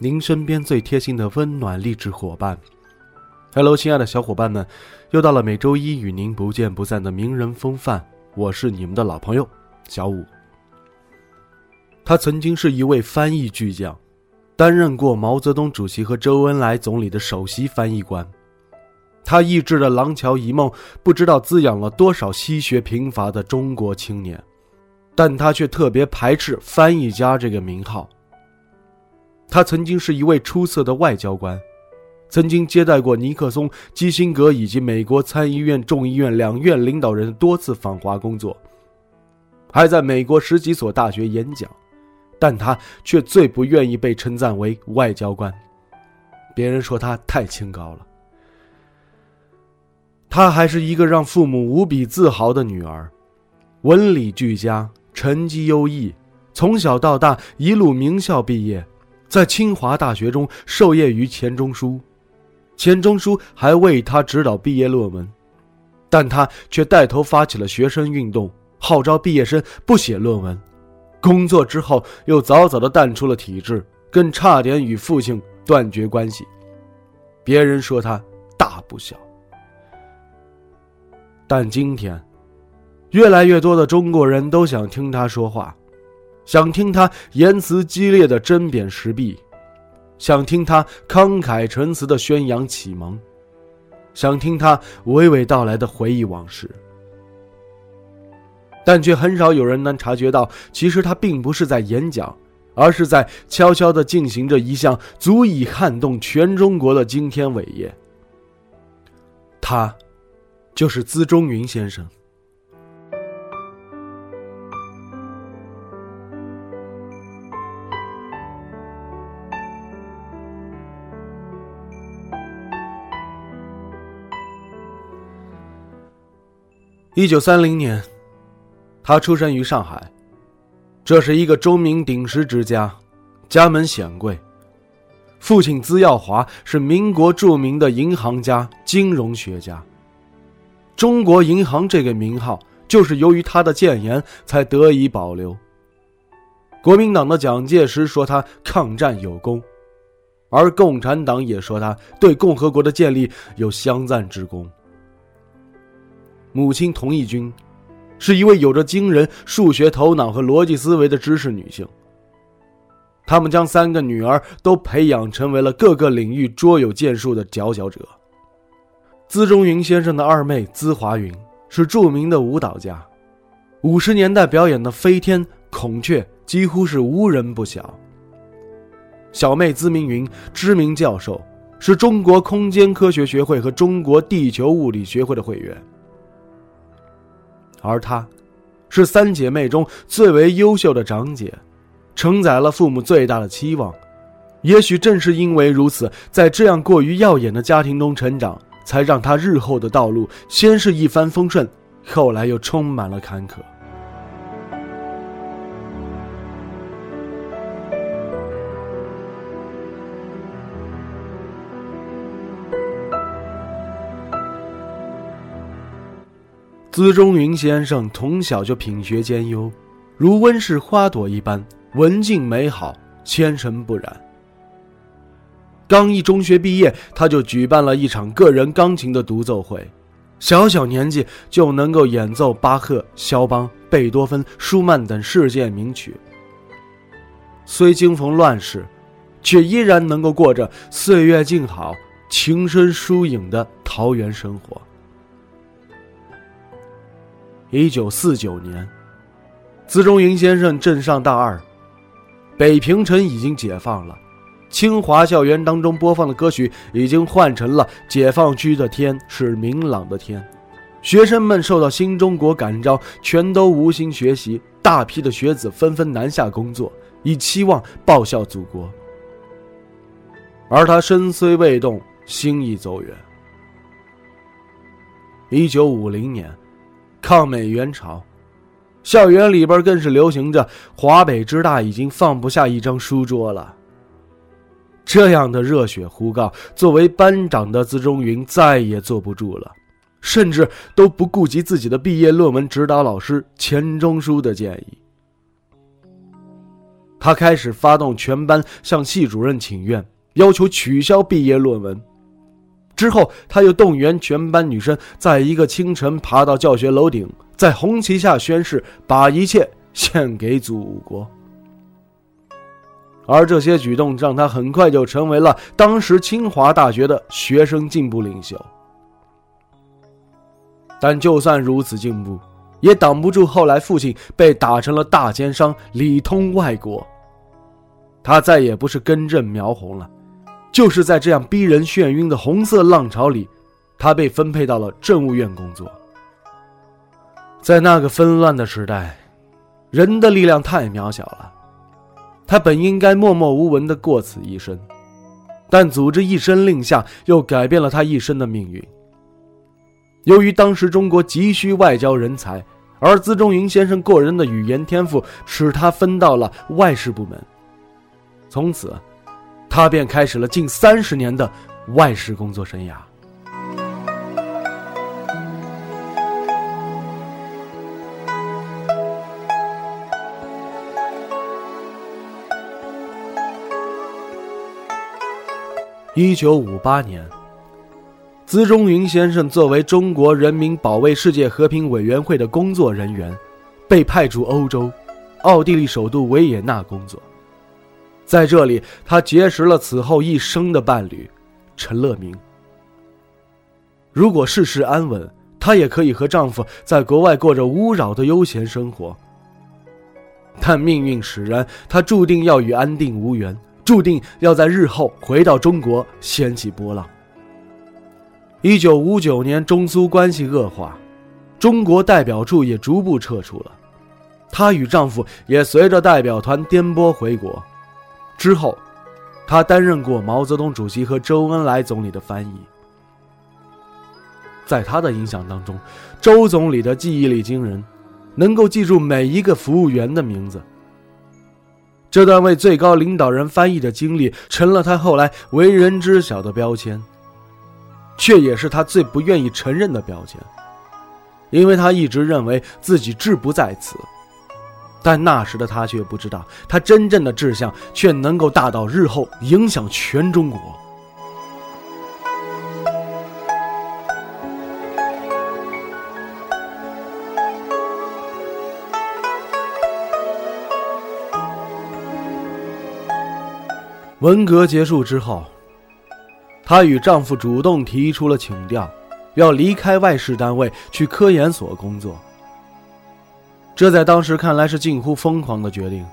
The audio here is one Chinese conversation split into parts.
您身边最贴心的温暖励志伙伴。Hello，亲爱的小伙伴们，又到了每周一与您不见不散的名人风范，我是你们的老朋友小五。他曾经是一位翻译巨匠，担任过毛泽东主席和周恩来总理的首席翻译官。他译制的《廊桥遗梦》，不知道滋养了多少西学贫乏的中国青年。但他却特别排斥“翻译家”这个名号。他曾经是一位出色的外交官，曾经接待过尼克松、基辛格以及美国参议院、众议院两院领导人多次访华工作，还在美国十几所大学演讲。但他却最不愿意被称赞为外交官，别人说他太清高了。她还是一个让父母无比自豪的女儿，文理俱佳。成绩优异，从小到大一路名校毕业，在清华大学中授业于钱钟书，钱钟书还为他指导毕业论文，但他却带头发起了学生运动，号召毕业生不写论文。工作之后又早早的淡出了体制，更差点与父亲断绝关系。别人说他大不小，但今天。越来越多的中国人都想听他说话，想听他言辞激烈的针砭时弊，想听他慷慨陈词的宣扬启蒙，想听他娓娓道来的回忆往事。但却很少有人能察觉到，其实他并不是在演讲，而是在悄悄地进行着一项足以撼动全中国的惊天伟业。他，就是资中云先生。一九三零年，他出生于上海。这是一个钟鸣鼎食之家，家门显贵。父亲资耀华是民国著名的银行家、金融学家。中国银行这个名号，就是由于他的谏言才得以保留。国民党的蒋介石说他抗战有功，而共产党也说他对共和国的建立有相赞之功。母亲童义军，是一位有着惊人数学头脑和逻辑思维的知识女性。他们将三个女儿都培养成为了各个领域卓有建树的佼佼者。资中云先生的二妹资华云是著名的舞蹈家，五十年代表演的飞天孔雀几乎是无人不晓。小妹资明云知名教授，是中国空间科学学会和中国地球物理学会的会员。而她，是三姐妹中最为优秀的长姐，承载了父母最大的期望。也许正是因为如此，在这样过于耀眼的家庭中成长，才让她日后的道路先是一帆风顺，后来又充满了坎坷。资中云先生从小就品学兼优，如温室花朵一般文静美好，纤尘不染。刚一中学毕业，他就举办了一场个人钢琴的独奏会，小小年纪就能够演奏巴赫、肖邦、贝多芬、舒曼等世界名曲。虽经逢乱世，却依然能够过着岁月静好、情深疏影的桃源生活。一九四九年，资中云先生正上大二，北平城已经解放了，清华校园当中播放的歌曲已经换成了“解放区的天是明朗的天”，学生们受到新中国感召，全都无心学习，大批的学子纷纷南下工作，以期望报效祖国。而他身虽未动，心已走远。一九五零年，抗美援朝，校园里边更是流行着“华北之大已经放不下一张书桌了”。这样的热血呼告，作为班长的资中云再也坐不住了，甚至都不顾及自己的毕业论文指导老师钱钟书的建议。他开始发动全班向系主任请愿，要求取消毕业论文。之后，他又动员全班女生在一个清晨爬到教学楼顶，在红旗下宣誓，把一切献给祖国。而这些举动让他很快就成为了当时清华大学的学生进步领袖。但就算如此进步，也挡不住后来父亲被打成了大奸商，里通外国。他再也不是根正苗红了，就是在这样逼人眩晕的红色浪潮里，他被分配到了政务院工作。在那个纷乱的时代，人的力量太渺小了。他本应该默默无闻的过此一生，但组织一声令下，又改变了他一生的命运。由于当时中国急需外交人才，而资中云先生过人的语言天赋使他分到了外事部门，从此，他便开始了近三十年的外事工作生涯。一九五八年，资中云先生作为中国人民保卫世界和平委员会的工作人员，被派驻欧洲，奥地利首都维也纳工作。在这里，他结识了此后一生的伴侣，陈乐明。如果世事安稳，她也可以和丈夫在国外过着无扰的悠闲生活。但命运使然，她注定要与安定无缘。注定要在日后回到中国掀起波浪。一九五九年，中苏关系恶化，中国代表处也逐步撤出了，她与丈夫也随着代表团颠簸回国。之后，他担任过毛泽东主席和周恩来总理的翻译。在他的影响当中，周总理的记忆力惊人，能够记住每一个服务员的名字。这段为最高领导人翻译的经历，成了他后来为人知晓的标签，却也是他最不愿意承认的标签，因为他一直认为自己志不在此。但那时的他却不知道，他真正的志向却能够大到日后影响全中国。文革结束之后，她与丈夫主动提出了请调，要离开外事单位去科研所工作。这在当时看来是近乎疯狂的决定。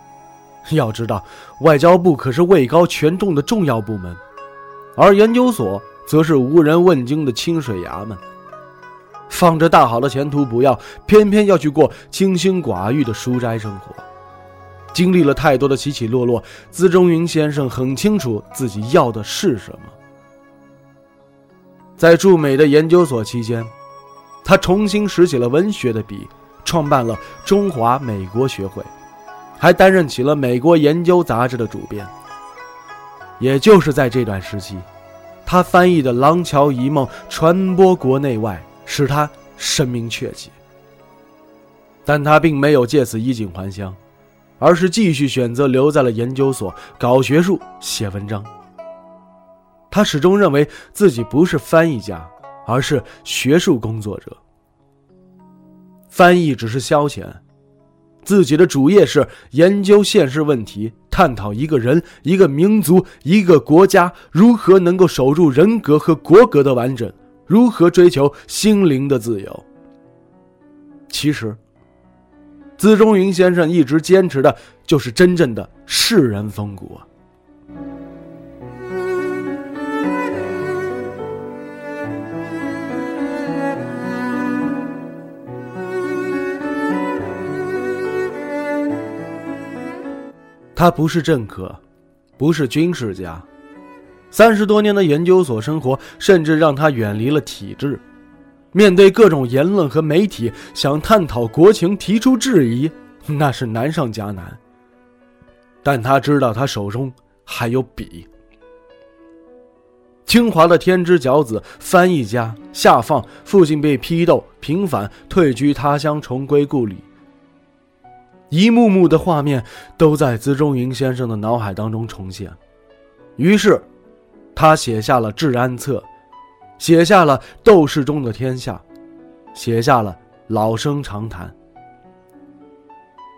要知道，外交部可是位高权重的重要部门，而研究所则是无人问津的清水衙门。放着大好的前途不要，偏偏要去过清心寡欲的书斋生活。经历了太多的起起落落，资中云先生很清楚自己要的是什么。在驻美的研究所期间，他重新拾起了文学的笔，创办了中华美国学会，还担任起了《美国研究》杂志的主编。也就是在这段时期，他翻译的《廊桥遗梦》传播国内外，使他声名鹊起。但他并没有借此衣锦还乡。而是继续选择留在了研究所搞学术、写文章。他始终认为自己不是翻译家，而是学术工作者。翻译只是消遣，自己的主业是研究现实问题，探讨一个人、一个民族、一个国家如何能够守住人格和国格的完整，如何追求心灵的自由。其实。资中云先生一直坚持的就是真正的世人风骨啊！他不是政客，不是军事家，三十多年的研究所生活，甚至让他远离了体制。面对各种言论和媒体想探讨国情、提出质疑，那是难上加难。但他知道，他手中还有笔。清华的天之骄子、翻译家夏放，父亲被批斗，平反，退居他乡，重归故里。一幕幕的画面都在资中云先生的脑海当中重现，于是，他写下了《治安策》，写下了《斗士中的天下》，写下了《老生常谈》。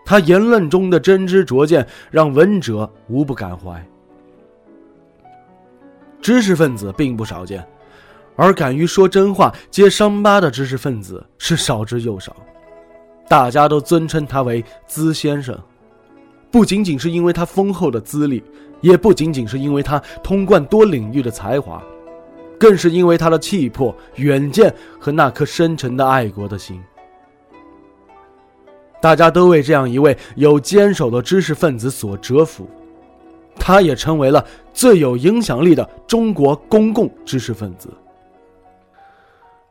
他言论中的真知灼见，让闻者无不感怀。知识分子并不少见，而敢于说真话、揭伤疤的知识分子是少之又少。大家都尊称他为资先生，不仅仅是因为他丰厚的资历，也不仅仅是因为他通贯多领域的才华，更是因为他的气魄、远见和那颗深沉的爱国的心。大家都为这样一位有坚守的知识分子所折服，他也成为了最有影响力的中国公共知识分子。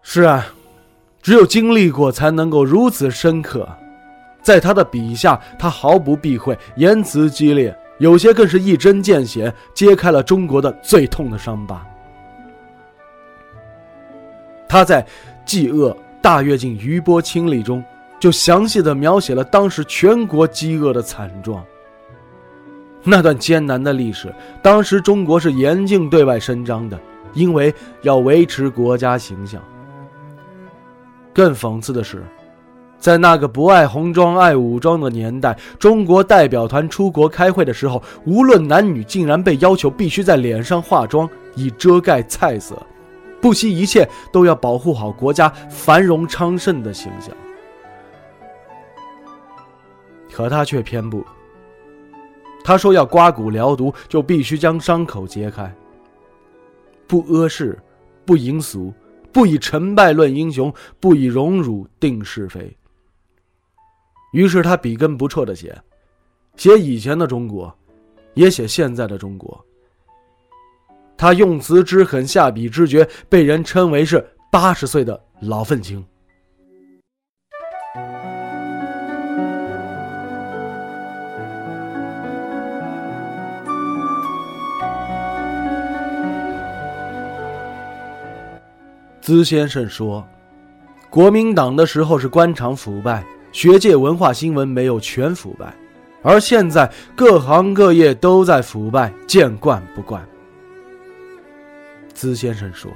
是啊。只有经历过，才能够如此深刻。在他的笔下，他毫不避讳，言辞激烈，有些更是一针见血，揭开了中国的最痛的伤疤。他在《饥饿大跃进余波清理》中，就详细的描写了当时全国饥饿的惨状。那段艰难的历史，当时中国是严禁对外声张的，因为要维持国家形象。更讽刺的是，在那个不爱红装爱武装的年代，中国代表团出国开会的时候，无论男女，竟然被要求必须在脸上化妆以遮盖菜色，不惜一切都要保护好国家繁荣昌盛的形象。可他却偏不，他说要刮骨疗毒，就必须将伤口揭开，不阿世，不淫俗。不以成败论英雄，不以荣辱定是非。于是他笔耕不辍的写，写以前的中国，也写现在的中国。他用词之狠，下笔之绝，被人称为是八十岁的老愤青。资先生说：“国民党的时候是官场腐败，学界文化新闻没有全腐败，而现在各行各业都在腐败，见惯不惯。”资先生说：“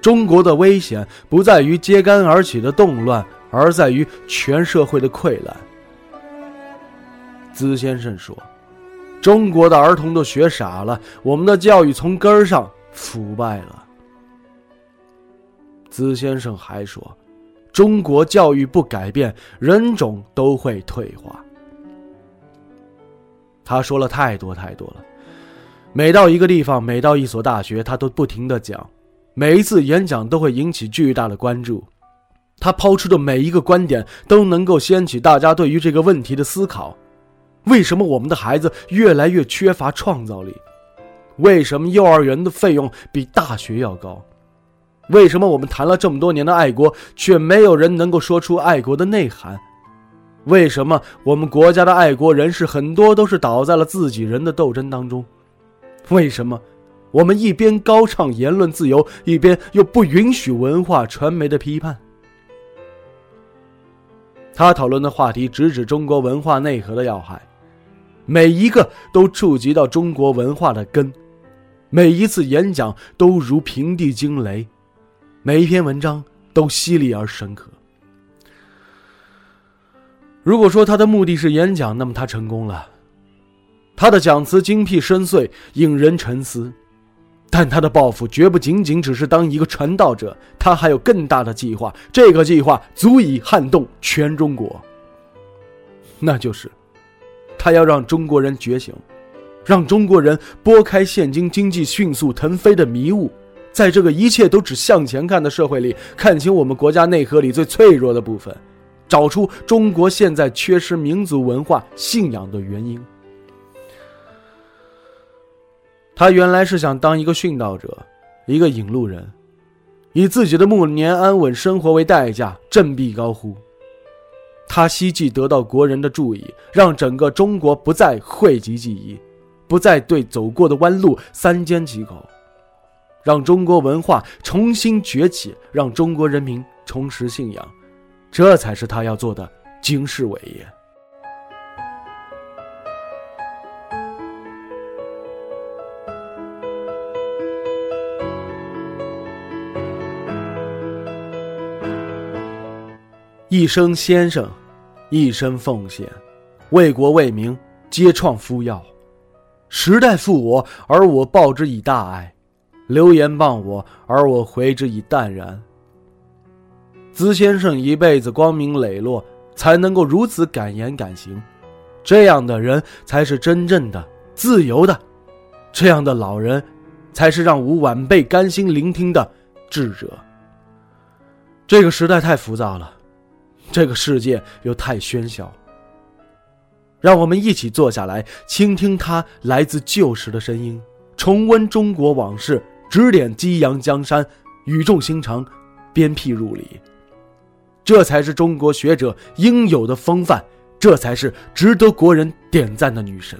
中国的危险不在于揭竿而起的动乱，而在于全社会的溃烂。”资先生说：“中国的儿童都学傻了，我们的教育从根儿上腐败了。”资先生还说：“中国教育不改变，人种都会退化。”他说了太多太多了。每到一个地方，每到一所大学，他都不停的讲，每一次演讲都会引起巨大的关注。他抛出的每一个观点都能够掀起大家对于这个问题的思考：为什么我们的孩子越来越缺乏创造力？为什么幼儿园的费用比大学要高？为什么我们谈了这么多年的爱国，却没有人能够说出爱国的内涵？为什么我们国家的爱国人士很多都是倒在了自己人的斗争当中？为什么我们一边高唱言论自由，一边又不允许文化传媒的批判？他讨论的话题直指中国文化内核的要害，每一个都触及到中国文化的根，每一次演讲都如平地惊雷。每一篇文章都犀利而深刻。如果说他的目的是演讲，那么他成功了。他的讲词精辟深邃，引人沉思。但他的抱负绝不仅仅只是当一个传道者，他还有更大的计划。这个计划足以撼动全中国。那就是，他要让中国人觉醒，让中国人拨开现今经济迅速腾飞的迷雾。在这个一切都只向前看的社会里，看清我们国家内核里最脆弱的部分，找出中国现在缺失民族文化信仰的原因。他原来是想当一个殉道者，一个引路人，以自己的暮年安稳生活为代价，振臂高呼。他希冀得到国人的注意，让整个中国不再讳疾忌医，不再对走过的弯路三缄其口，让中国文化重新崛起，让中国人民重拾信仰，这才是他要做的惊世伟业。一生先生，一生奉献，为国为民，皆创夫要。时代负我，而我报之以大爱；流言谤我，而我回之以淡然。资先生一辈子光明磊落，才能够如此敢言敢行。这样的人才是真正的自由的，这样的老人，才是让吾晚辈甘心聆听的智者。这个时代太浮躁了。这个世界又太喧嚣，让我们一起坐下来，倾听他来自旧时的声音，重温中国往事，指点激扬江山，语重心长，鞭辟入里。这才是中国学者应有的风范，这才是值得国人点赞的女神。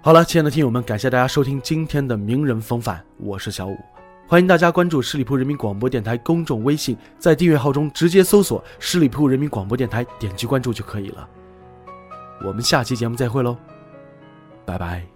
好了，亲爱的听友们，感谢大家收听今天的名人风范，我是小五。欢迎大家关注十里铺人民广播电台公众微信，在订阅号中直接搜索“十里铺人民广播电台”，点击关注就可以了。我们下期节目再会喽，拜拜。